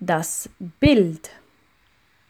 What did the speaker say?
das Bild.